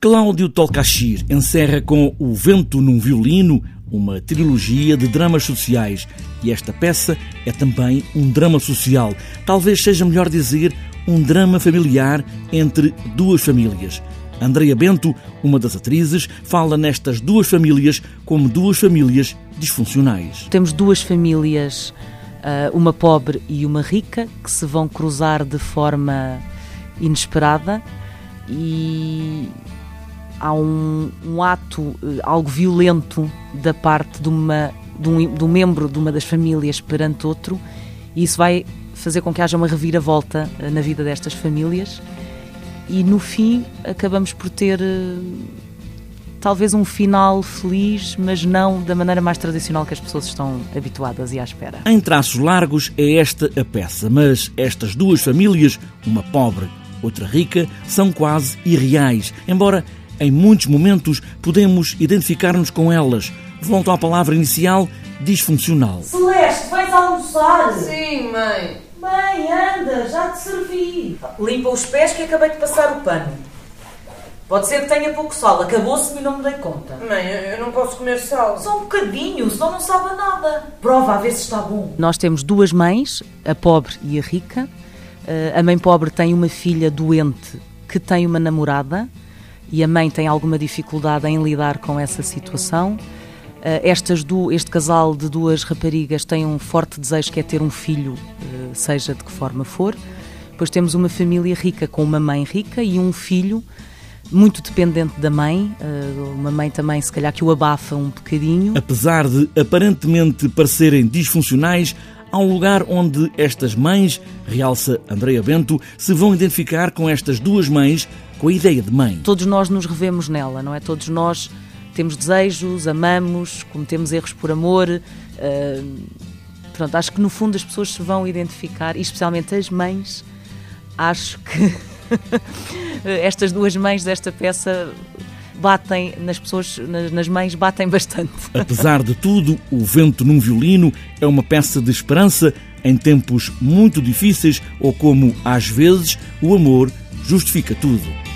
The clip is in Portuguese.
Cláudio Tolcachir encerra com O Vento num Violino uma trilogia de dramas sociais e esta peça é também um drama social. Talvez seja melhor dizer um drama familiar entre duas famílias. Andreia Bento, uma das atrizes, fala nestas duas famílias como duas famílias disfuncionais. Temos duas famílias, ah, uma pobre e uma rica, que se vão cruzar de forma inesperada e há um, um ato, eh, algo violento da parte de, uma, de, um, de um membro de uma das famílias perante outro, e isso vai fazer com que haja uma reviravolta eh, na vida destas famílias. E no fim acabamos por ter eh, talvez um final feliz, mas não da maneira mais tradicional que as pessoas estão habituadas e à espera. Em traços largos é esta a peça, mas estas duas famílias, uma pobre, outra rica, são quase irreais, embora em muitos momentos podemos identificar-nos com elas. Volto à palavra inicial, disfuncional. Celeste, vais almoçar? Sim, mãe. Mãe, anda, já te servi. Limpa os pés que acabei de passar o pano. Pode ser que tenha pouco sal, acabou-se e não me dei conta. Mãe, eu não posso comer sal. Só um bocadinho, senão não sabe a nada. Prova a ver se está bom. Nós temos duas mães, a pobre e a rica. Eh, a mãe pobre tem uma filha doente que tem uma namorada e a mãe tem alguma dificuldade em lidar com essa situação. Uh, estas do, este casal de duas raparigas tem um forte desejo que é ter um filho, uh, seja de que forma for. Depois temos uma família rica com uma mãe rica e um filho muito dependente da mãe, uh, uma mãe também se calhar que o abafa um bocadinho. Apesar de aparentemente parecerem disfuncionais, um lugar onde estas mães, realça Andreia Bento, se vão identificar com estas duas mães com a ideia de mãe. Todos nós nos revemos nela, não é? Todos nós temos desejos, amamos, cometemos erros por amor. Uh, pronto, acho que no fundo as pessoas se vão identificar, e especialmente as mães, acho que estas duas mães desta peça batem nas pessoas, nas mães, batem bastante. Apesar de tudo, O Vento num Violino é uma peça de esperança em tempos muito difíceis ou como, às vezes, o amor justifica tudo.